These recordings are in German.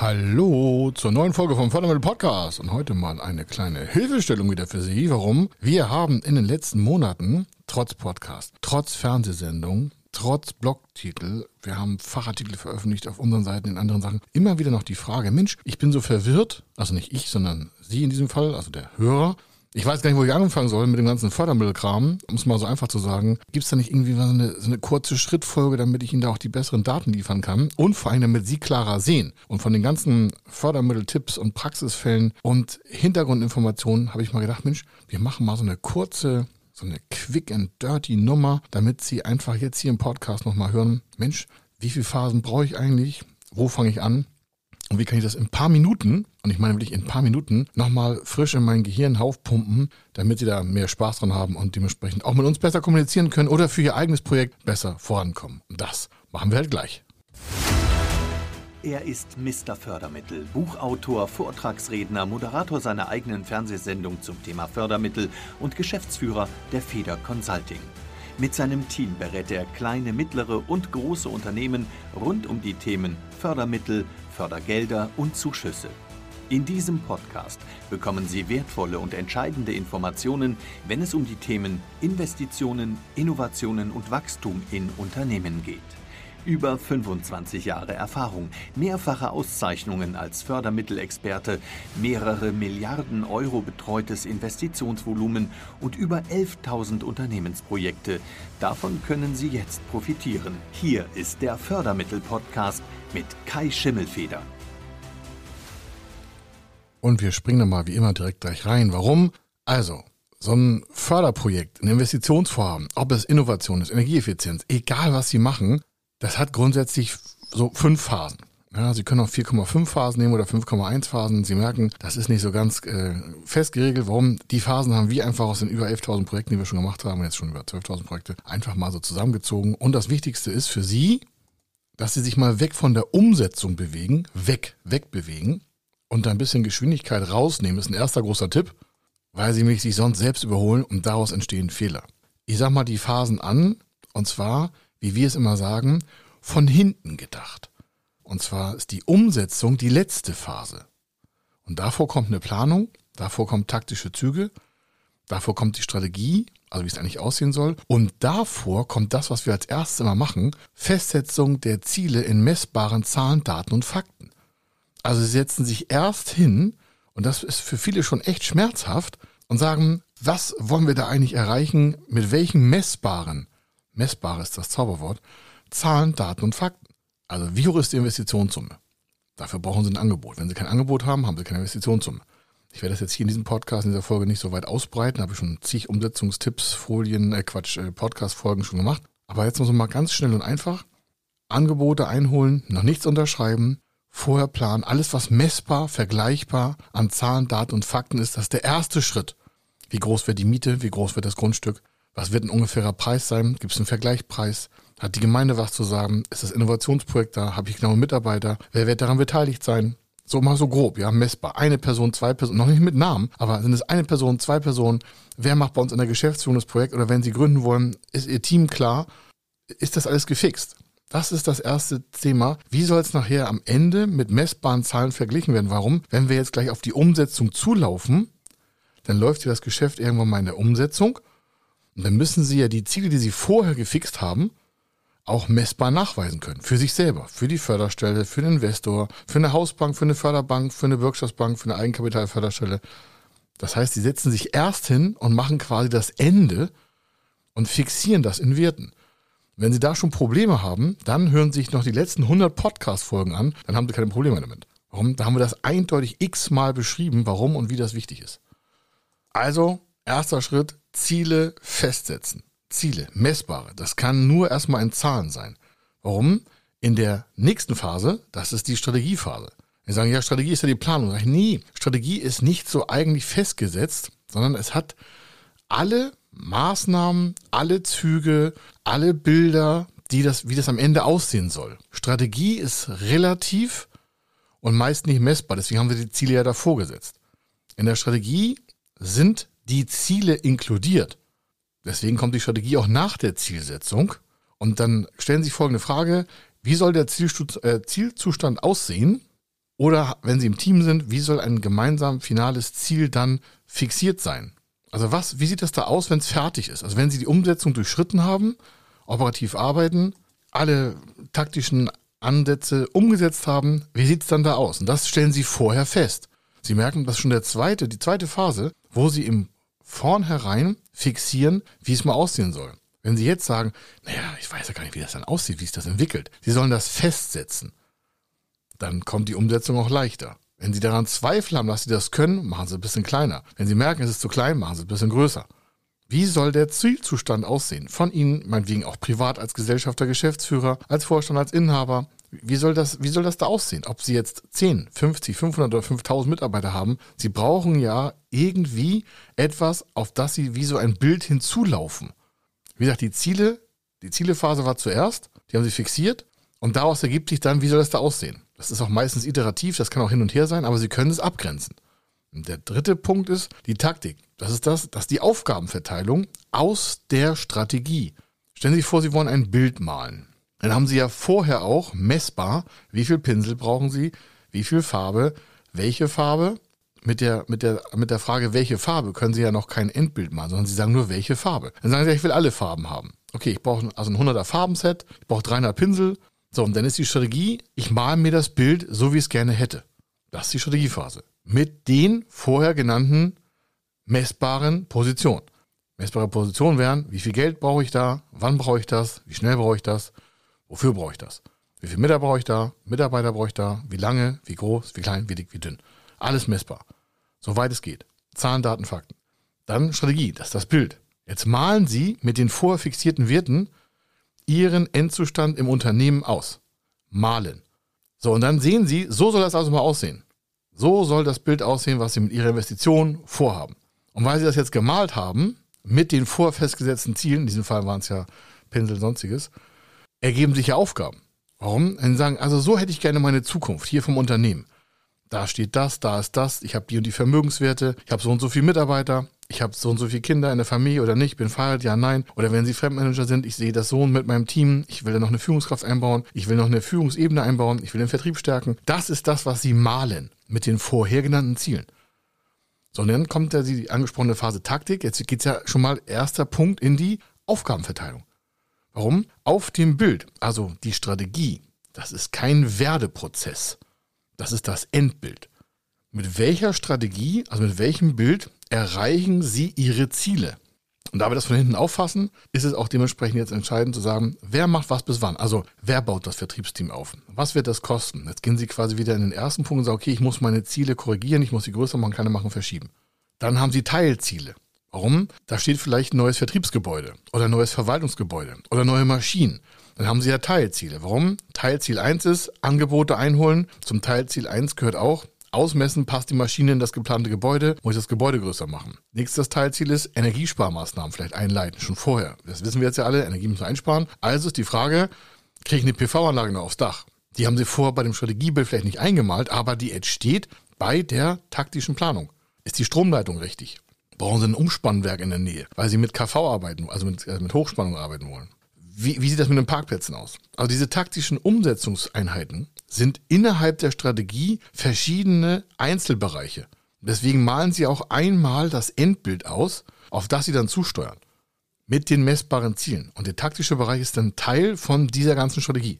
Hallo zur neuen Folge vom Fördermittel Podcast und heute mal eine kleine Hilfestellung wieder für Sie. Warum? Wir haben in den letzten Monaten trotz Podcast, trotz Fernsehsendung, trotz Blogtitel, wir haben Fachartikel veröffentlicht auf unseren Seiten, in anderen Sachen, immer wieder noch die Frage, Mensch, ich bin so verwirrt, also nicht ich, sondern Sie in diesem Fall, also der Hörer, ich weiß gar nicht, wo ich anfangen soll mit dem ganzen Fördermittelkram, um es mal so einfach zu sagen. Gibt es da nicht irgendwie so eine, so eine kurze Schrittfolge, damit ich Ihnen da auch die besseren Daten liefern kann? Und vor allem, damit Sie klarer sehen. Und von den ganzen Fördermitteltipps und Praxisfällen und Hintergrundinformationen habe ich mal gedacht, Mensch, wir machen mal so eine kurze so eine quick and dirty Nummer, damit Sie einfach jetzt hier im Podcast nochmal hören, Mensch, wie viele Phasen brauche ich eigentlich? Wo fange ich an? Und wie kann ich das in ein paar Minuten, und ich meine wirklich in ein paar Minuten, nochmal frisch in mein Gehirn aufpumpen, damit sie da mehr Spaß dran haben und dementsprechend auch mit uns besser kommunizieren können oder für ihr eigenes Projekt besser vorankommen. Und das machen wir halt gleich. Er ist Mr. Fördermittel, Buchautor, Vortragsredner, Moderator seiner eigenen Fernsehsendung zum Thema Fördermittel und Geschäftsführer der Feder Consulting. Mit seinem Team berät er kleine, mittlere und große Unternehmen rund um die Themen Fördermittel, Fördergelder und Zuschüsse. In diesem Podcast bekommen Sie wertvolle und entscheidende Informationen, wenn es um die Themen Investitionen, Innovationen und Wachstum in Unternehmen geht. Über 25 Jahre Erfahrung, mehrfache Auszeichnungen als Fördermittelexperte, mehrere Milliarden Euro betreutes Investitionsvolumen und über 11.000 Unternehmensprojekte. Davon können Sie jetzt profitieren. Hier ist der Fördermittel-Podcast mit Kai Schimmelfeder. Und wir springen mal wie immer direkt gleich rein. Warum? Also, so ein Förderprojekt, ein Investitionsvorhaben, ob es Innovation ist, Energieeffizienz, egal was Sie machen, das hat grundsätzlich so fünf Phasen. Ja, Sie können auch 4,5 Phasen nehmen oder 5,1 Phasen. Sie merken, das ist nicht so ganz äh, fest geregelt. Warum? Die Phasen haben wir einfach aus den über 11.000 Projekten, die wir schon gemacht haben, jetzt schon über 12.000 Projekte, einfach mal so zusammengezogen. Und das Wichtigste ist für Sie, dass Sie sich mal weg von der Umsetzung bewegen, weg, wegbewegen und ein bisschen Geschwindigkeit rausnehmen. Ist ein erster großer Tipp, weil Sie mich sich sonst selbst überholen und daraus entstehen Fehler. Ich sag mal die Phasen an, und zwar wie wir es immer sagen, von hinten gedacht. Und zwar ist die Umsetzung die letzte Phase. Und davor kommt eine Planung, davor kommen taktische Züge, davor kommt die Strategie, also wie es eigentlich aussehen soll. Und davor kommt das, was wir als erstes immer machen, Festsetzung der Ziele in messbaren Zahlen, Daten und Fakten. Also sie setzen sich erst hin, und das ist für viele schon echt schmerzhaft, und sagen, was wollen wir da eigentlich erreichen, mit welchen messbaren messbar ist das Zauberwort, Zahlen, Daten und Fakten. Also wie hoch ist die Investitionssumme? Dafür brauchen Sie ein Angebot. Wenn Sie kein Angebot haben, haben Sie keine Investitionssumme. Ich werde das jetzt hier in diesem Podcast, in dieser Folge nicht so weit ausbreiten, habe ich schon zig Umsetzungstipps, Folien, äh Quatsch, äh, Podcast-Folgen schon gemacht. Aber jetzt muss man mal ganz schnell und einfach Angebote einholen, noch nichts unterschreiben, vorher planen, alles was messbar, vergleichbar an Zahlen, Daten und Fakten ist, das ist der erste Schritt. Wie groß wird die Miete, wie groß wird das Grundstück, was wird ein ungefährer Preis sein? Gibt es einen Vergleichpreis? Hat die Gemeinde was zu sagen? Ist das Innovationsprojekt da? Habe ich genaue Mitarbeiter? Wer wird daran beteiligt sein? So mal so grob, ja, messbar. Eine Person, zwei Personen, noch nicht mit Namen, aber sind es eine Person, zwei Personen? Wer macht bei uns in der Geschäftsführung das Projekt? Oder wenn Sie gründen wollen, ist Ihr Team klar? Ist das alles gefixt? Das ist das erste Thema. Wie soll es nachher am Ende mit messbaren Zahlen verglichen werden? Warum? Wenn wir jetzt gleich auf die Umsetzung zulaufen, dann läuft hier das Geschäft irgendwann mal in der Umsetzung und dann müssen Sie ja die Ziele, die Sie vorher gefixt haben, auch messbar nachweisen können. Für sich selber, für die Förderstelle, für den Investor, für eine Hausbank, für eine Förderbank, für eine Wirtschaftsbank, für eine Eigenkapitalförderstelle. Das heißt, Sie setzen sich erst hin und machen quasi das Ende und fixieren das in Werten. Wenn Sie da schon Probleme haben, dann hören Sie sich noch die letzten 100 Podcast-Folgen an, dann haben Sie keine Probleme damit. Warum? Da haben wir das eindeutig x-mal beschrieben, warum und wie das wichtig ist. Also, erster Schritt, Ziele festsetzen. Ziele, messbare. Das kann nur erstmal in Zahlen sein. Warum? In der nächsten Phase, das ist die Strategiephase. Wir sagen, ja, Strategie ist ja die Planung. Sag ich, nee, Strategie ist nicht so eigentlich festgesetzt, sondern es hat alle Maßnahmen, alle Züge, alle Bilder, die das, wie das am Ende aussehen soll. Strategie ist relativ und meist nicht messbar. Deswegen haben wir die Ziele ja davor gesetzt. In der Strategie sind die Ziele inkludiert. Deswegen kommt die Strategie auch nach der Zielsetzung. Und dann stellen Sie folgende Frage, wie soll der äh, Zielzustand aussehen? Oder wenn Sie im Team sind, wie soll ein gemeinsam finales Ziel dann fixiert sein? Also was, wie sieht das da aus, wenn es fertig ist? Also wenn Sie die Umsetzung durchschritten haben, operativ arbeiten, alle taktischen Ansätze umgesetzt haben, wie sieht es dann da aus? Und das stellen Sie vorher fest. Sie merken, das ist schon der zweite, die zweite Phase, wo Sie im Vornherein fixieren, wie es mal aussehen soll. Wenn Sie jetzt sagen, naja, ich weiß ja gar nicht, wie das dann aussieht, wie sich das entwickelt. Sie sollen das festsetzen. Dann kommt die Umsetzung auch leichter. Wenn Sie daran Zweifel haben, dass Sie das können, machen Sie ein bisschen kleiner. Wenn Sie merken, es ist zu klein, machen Sie ein bisschen größer. Wie soll der Zielzustand aussehen? Von Ihnen, meinetwegen auch privat als Gesellschafter, Geschäftsführer, als Vorstand, als Inhaber. Wie soll das, wie soll das da aussehen? Ob Sie jetzt 10, 50, 500 oder 5000 Mitarbeiter haben, Sie brauchen ja irgendwie etwas, auf das Sie wie so ein Bild hinzulaufen. Wie gesagt, die Ziele, die Zielephase war zuerst, die haben Sie fixiert und daraus ergibt sich dann, wie soll das da aussehen? Das ist auch meistens iterativ, das kann auch hin und her sein, aber Sie können es abgrenzen. Und der dritte Punkt ist die Taktik. Das ist das, dass die Aufgabenverteilung aus der Strategie. Stellen Sie sich vor, Sie wollen ein Bild malen. Dann haben Sie ja vorher auch messbar, wie viel Pinsel brauchen Sie, wie viel Farbe, welche Farbe. Mit der, mit, der, mit der Frage, welche Farbe, können Sie ja noch kein Endbild malen, sondern Sie sagen nur, welche Farbe. Dann sagen Sie, ich will alle Farben haben. Okay, ich brauche also ein 100er Farbenset, ich brauche 300 Pinsel. So, und dann ist die Strategie, ich male mir das Bild so, wie ich es gerne hätte. Das ist die Strategiephase. Mit den vorher genannten messbaren Positionen. Messbare Positionen wären, wie viel Geld brauche ich da, wann brauche ich das, wie schnell brauche ich das, wofür brauche ich das, wie viele Mitarbeiter brauche ich da, Mitarbeiter brauche ich da, wie lange, wie groß, wie klein, wie dick, wie dünn. Alles messbar. Soweit es geht. Zahlen, Daten, Fakten. Dann Strategie, das ist das Bild. Jetzt malen Sie mit den vorher fixierten Werten Ihren Endzustand im Unternehmen aus. Malen. So, und dann sehen Sie, so soll das also mal aussehen. So soll das Bild aussehen, was Sie mit Ihrer Investition vorhaben. Und weil Sie das jetzt gemalt haben, mit den vorher festgesetzten Zielen, in diesem Fall waren es ja Pinsel sonstiges, ergeben sich ja Aufgaben. Warum? Wenn Sie sagen, also so hätte ich gerne meine Zukunft hier vom Unternehmen. Da steht das, da ist das, ich habe die und die Vermögenswerte, ich habe so und so viele Mitarbeiter, ich habe so und so viele Kinder in der Familie oder nicht, bin verheiratet, ja, nein. Oder wenn Sie Fremdmanager sind, ich sehe das so mit meinem Team, ich will da noch eine Führungskraft einbauen, ich will noch eine Führungsebene einbauen, ich will den Vertrieb stärken. Das ist das, was Sie malen mit den vorher genannten Zielen. So, und dann kommt ja die angesprochene Phase Taktik. Jetzt geht es ja schon mal erster Punkt in die Aufgabenverteilung. Warum? Auf dem Bild, also die Strategie, das ist kein Werdeprozess. Das ist das Endbild. Mit welcher Strategie, also mit welchem Bild erreichen Sie Ihre Ziele? Und da wir das von hinten auffassen, ist es auch dementsprechend jetzt entscheidend zu sagen, wer macht was bis wann? Also wer baut das Vertriebsteam auf? Was wird das kosten? Jetzt gehen Sie quasi wieder in den ersten Punkt und sagen, okay, ich muss meine Ziele korrigieren, ich muss sie größer machen, kleiner machen, verschieben. Dann haben Sie Teilziele. Warum? Da steht vielleicht ein neues Vertriebsgebäude oder ein neues Verwaltungsgebäude oder neue Maschinen. Dann haben Sie ja Teilziele. Warum? Teilziel 1 ist Angebote einholen. Zum Teilziel 1 gehört auch Ausmessen, passt die Maschine in das geplante Gebäude, muss ich das Gebäude größer machen. Nächstes Teilziel ist Energiesparmaßnahmen vielleicht einleiten, schon vorher. Das wissen wir jetzt ja alle, Energie müssen wir einsparen. Also ist die Frage, kriege ich eine PV-Anlage noch aufs Dach? Die haben sie vorher bei dem Strategiebild vielleicht nicht eingemalt, aber die entsteht bei der taktischen Planung. Ist die Stromleitung richtig? Brauchen sie ein Umspannwerk in der Nähe, weil sie mit KV arbeiten, also mit, also mit Hochspannung arbeiten wollen? Wie, wie sieht das mit den Parkplätzen aus? Also diese taktischen Umsetzungseinheiten sind innerhalb der Strategie verschiedene Einzelbereiche. Deswegen malen sie auch einmal das Endbild aus, auf das sie dann zusteuern. Mit den messbaren Zielen. Und der taktische Bereich ist dann Teil von dieser ganzen Strategie.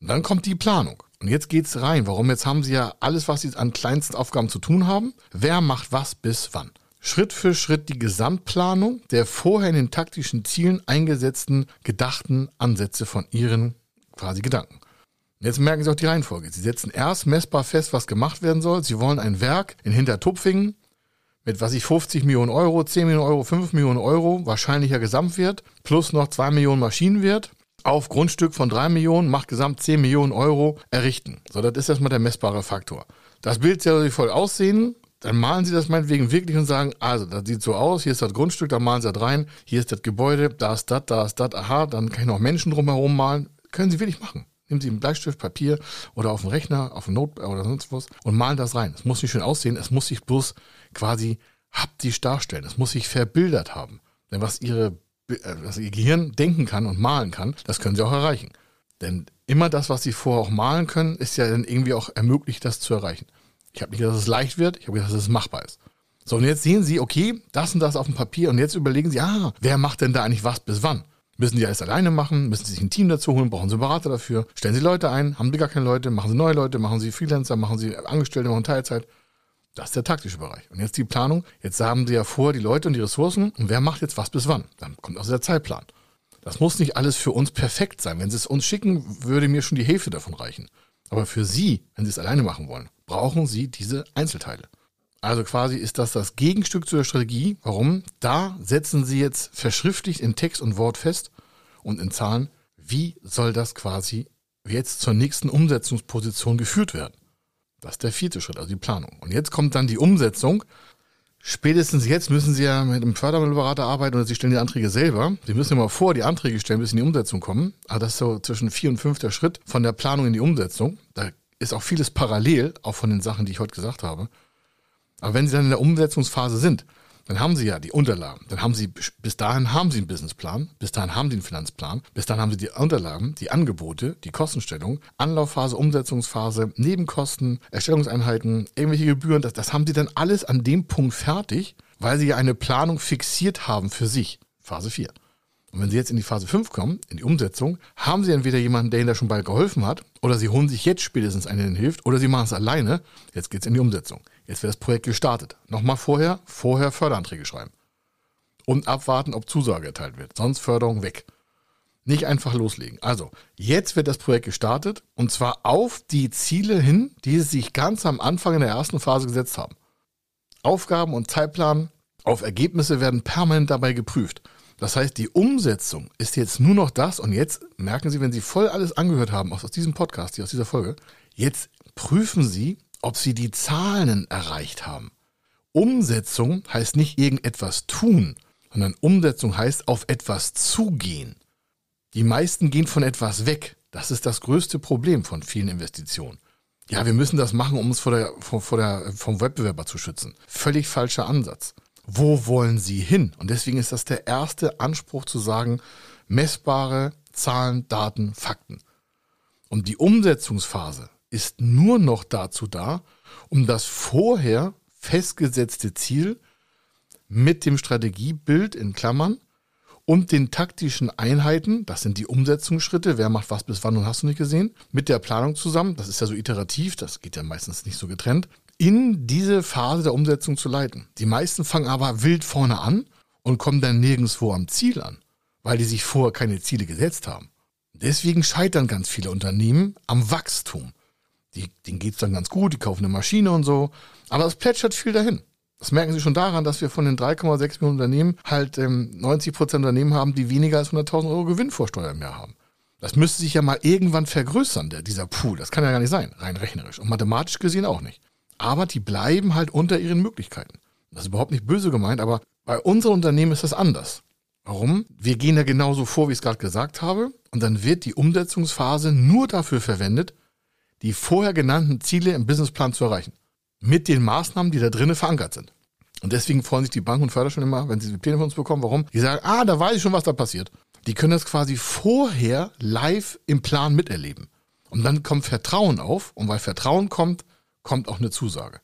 Und dann kommt die Planung. Und jetzt geht's rein. Warum? Jetzt haben sie ja alles, was sie an kleinsten Aufgaben zu tun haben. Wer macht was bis wann? Schritt für Schritt die Gesamtplanung der vorher in den taktischen Zielen eingesetzten, gedachten Ansätze von ihren quasi Gedanken. Jetzt merken Sie auch die Reihenfolge. Sie setzen erst messbar fest, was gemacht werden soll. Sie wollen ein Werk in Hintertupfingen mit, was ich, 50 Millionen Euro, 10 Millionen Euro, 5 Millionen Euro, wahrscheinlicher Gesamtwert, plus noch 2 Millionen Maschinenwert, auf Grundstück von 3 Millionen, macht gesamt 10 Millionen Euro errichten. So, das ist erstmal der messbare Faktor. Das Bild soll voll aussehen, dann malen Sie das meinetwegen wirklich und sagen, also, das sieht so aus, hier ist das Grundstück, da malen Sie das rein, hier ist das Gebäude, da ist das, da ist das, aha, dann kann ich noch Menschen drumherum malen. Können Sie wirklich machen. Nehmen Sie einen Bleistift, Papier oder auf dem Rechner, auf dem Notebook oder sonst was und malen das rein. Es muss nicht schön aussehen, es muss sich bloß quasi haptisch darstellen. Es muss sich verbildert haben. Denn was Ihre, äh, was Ihr Gehirn denken kann und malen kann, das können Sie auch erreichen. Denn immer das, was sie vorher auch malen können, ist ja dann irgendwie auch ermöglicht, das zu erreichen. Ich habe nicht gesagt, dass es leicht wird, ich habe gesagt, dass es machbar ist. So, und jetzt sehen Sie, okay, das und das auf dem Papier und jetzt überlegen Sie, ah, wer macht denn da eigentlich was bis wann? Müssen Sie alles alleine machen? Müssen Sie sich ein Team dazu holen? Brauchen Sie einen Berater dafür? Stellen Sie Leute ein? Haben Sie gar keine Leute? Machen Sie neue Leute? Machen Sie Freelancer? Machen Sie Angestellte? Machen Teilzeit? Das ist der taktische Bereich. Und jetzt die Planung. Jetzt haben Sie ja vor die Leute und die Ressourcen und wer macht jetzt was bis wann? Dann kommt also der Zeitplan. Das muss nicht alles für uns perfekt sein. Wenn Sie es uns schicken, würde mir schon die Hälfte davon reichen. Aber für Sie, wenn Sie es alleine machen wollen, brauchen Sie diese Einzelteile. Also quasi ist das das Gegenstück zu der Strategie. Warum? Da setzen Sie jetzt verschriftlicht in Text und Wort fest und in Zahlen, wie soll das quasi jetzt zur nächsten Umsetzungsposition geführt werden. Das ist der vierte Schritt, also die Planung. Und jetzt kommt dann die Umsetzung. Spätestens jetzt müssen Sie ja mit einem Fördermittelberater arbeiten oder Sie stellen die Anträge selber. Sie müssen ja mal vor die Anträge stellen, bis in die Umsetzung kommen. Aber das ist so zwischen vier und fünf der Schritt von der Planung in die Umsetzung. Da ist auch vieles parallel, auch von den Sachen, die ich heute gesagt habe. Aber wenn Sie dann in der Umsetzungsphase sind, dann haben Sie ja die Unterlagen. Dann haben Sie, bis dahin haben Sie einen Businessplan, bis dahin haben Sie einen Finanzplan, bis dahin haben Sie die Unterlagen, die Angebote, die Kostenstellung, Anlaufphase, Umsetzungsphase, Nebenkosten, Erstellungseinheiten, irgendwelche Gebühren. Das, das haben Sie dann alles an dem Punkt fertig, weil Sie ja eine Planung fixiert haben für sich. Phase 4. Und wenn Sie jetzt in die Phase 5 kommen, in die Umsetzung, haben Sie entweder jemanden, der Ihnen da schon bald geholfen hat, oder Sie holen sich jetzt spätestens einen, der Ihnen hilft, oder Sie machen es alleine. Jetzt geht es in die Umsetzung. Jetzt wird das Projekt gestartet. Nochmal vorher, vorher Förderanträge schreiben. Und abwarten, ob Zusage erteilt wird. Sonst Förderung weg. Nicht einfach loslegen. Also, jetzt wird das Projekt gestartet und zwar auf die Ziele hin, die Sie sich ganz am Anfang in der ersten Phase gesetzt haben. Aufgaben und Zeitplan auf Ergebnisse werden permanent dabei geprüft. Das heißt, die Umsetzung ist jetzt nur noch das und jetzt merken Sie, wenn Sie voll alles angehört haben aus diesem Podcast, hier aus dieser Folge, jetzt prüfen Sie, ob sie die Zahlen erreicht haben. Umsetzung heißt nicht irgendetwas tun, sondern Umsetzung heißt auf etwas zugehen. Die meisten gehen von etwas weg. Das ist das größte Problem von vielen Investitionen. Ja, wir müssen das machen, um uns vor der, vor, vor der, vom Wettbewerber zu schützen. Völlig falscher Ansatz. Wo wollen Sie hin? Und deswegen ist das der erste Anspruch zu sagen, messbare Zahlen, Daten, Fakten. Und die Umsetzungsphase, ist nur noch dazu da, um das vorher festgesetzte Ziel mit dem Strategiebild in Klammern und den taktischen Einheiten, das sind die Umsetzungsschritte, wer macht was bis wann und hast du nicht gesehen, mit der Planung zusammen, das ist ja so iterativ, das geht ja meistens nicht so getrennt, in diese Phase der Umsetzung zu leiten. Die meisten fangen aber wild vorne an und kommen dann nirgendwo am Ziel an, weil die sich vorher keine Ziele gesetzt haben. Deswegen scheitern ganz viele Unternehmen am Wachstum die, denen geht's dann ganz gut, die kaufen eine Maschine und so. Aber es plätschert viel dahin. Das merken Sie schon daran, dass wir von den 3,6 Millionen Unternehmen halt ähm, 90 Prozent Unternehmen haben, die weniger als 100.000 Euro Gewinn vor Steuer mehr haben. Das müsste sich ja mal irgendwann vergrößern, der, dieser Pool. Das kann ja gar nicht sein, rein rechnerisch. Und mathematisch gesehen auch nicht. Aber die bleiben halt unter ihren Möglichkeiten. Das ist überhaupt nicht böse gemeint, aber bei unseren Unternehmen ist das anders. Warum? Wir gehen ja genauso vor, wie ich es gerade gesagt habe. Und dann wird die Umsetzungsphase nur dafür verwendet, die vorher genannten Ziele im Businessplan zu erreichen. Mit den Maßnahmen, die da drinnen verankert sind. Und deswegen freuen sich die Banken und Förder schon immer, wenn sie die Pläne von uns bekommen. Warum? Die sagen, ah, da weiß ich schon, was da passiert. Die können das quasi vorher live im Plan miterleben. Und dann kommt Vertrauen auf. Und weil Vertrauen kommt, kommt auch eine Zusage.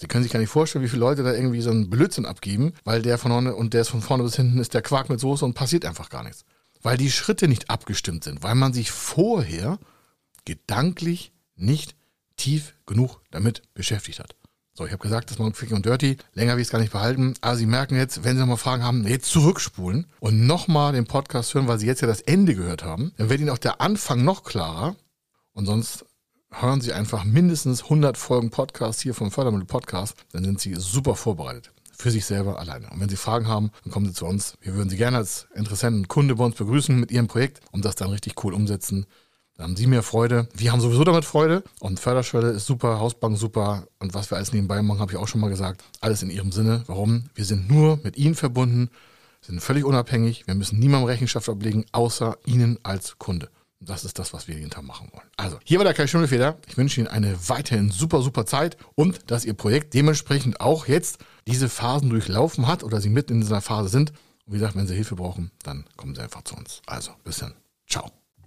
Sie können sich gar nicht vorstellen, wie viele Leute da irgendwie so einen Blödsinn abgeben, weil der von vorne und der ist von vorne bis hinten ist der Quark mit Soße und passiert einfach gar nichts. Weil die Schritte nicht abgestimmt sind, weil man sich vorher gedanklich nicht tief genug damit beschäftigt hat. So, ich habe gesagt, das war Quick und Dirty. Länger will ich es gar nicht behalten. Aber Sie merken jetzt, wenn Sie nochmal Fragen haben, jetzt zurückspulen und nochmal den Podcast hören, weil Sie jetzt ja das Ende gehört haben. Dann wird Ihnen auch der Anfang noch klarer. Und sonst hören Sie einfach mindestens 100 Folgen Podcast hier vom Fördermittel Podcast. Dann sind Sie super vorbereitet. Für sich selber alleine. Und wenn Sie Fragen haben, dann kommen Sie zu uns. Wir würden Sie gerne als Interessenten und Kunde bei uns begrüßen mit Ihrem Projekt und das dann richtig cool umsetzen. Da haben Sie mehr Freude. Wir haben sowieso damit Freude. Und Förderschwelle ist super, Hausbank super. Und was wir alles nebenbei machen, habe ich auch schon mal gesagt. Alles in Ihrem Sinne. Warum? Wir sind nur mit Ihnen verbunden, sind völlig unabhängig. Wir müssen niemandem Rechenschaft ablegen, außer Ihnen als Kunde. Das ist das, was wir jeden Tag machen wollen. Also, hier war der Kai Schimmelfeder. Ich wünsche Ihnen eine weiterhin super, super Zeit und dass Ihr Projekt dementsprechend auch jetzt diese Phasen durchlaufen hat oder Sie mitten in dieser Phase sind. Und wie gesagt, wenn Sie Hilfe brauchen, dann kommen Sie einfach zu uns. Also, bis dann. Ciao.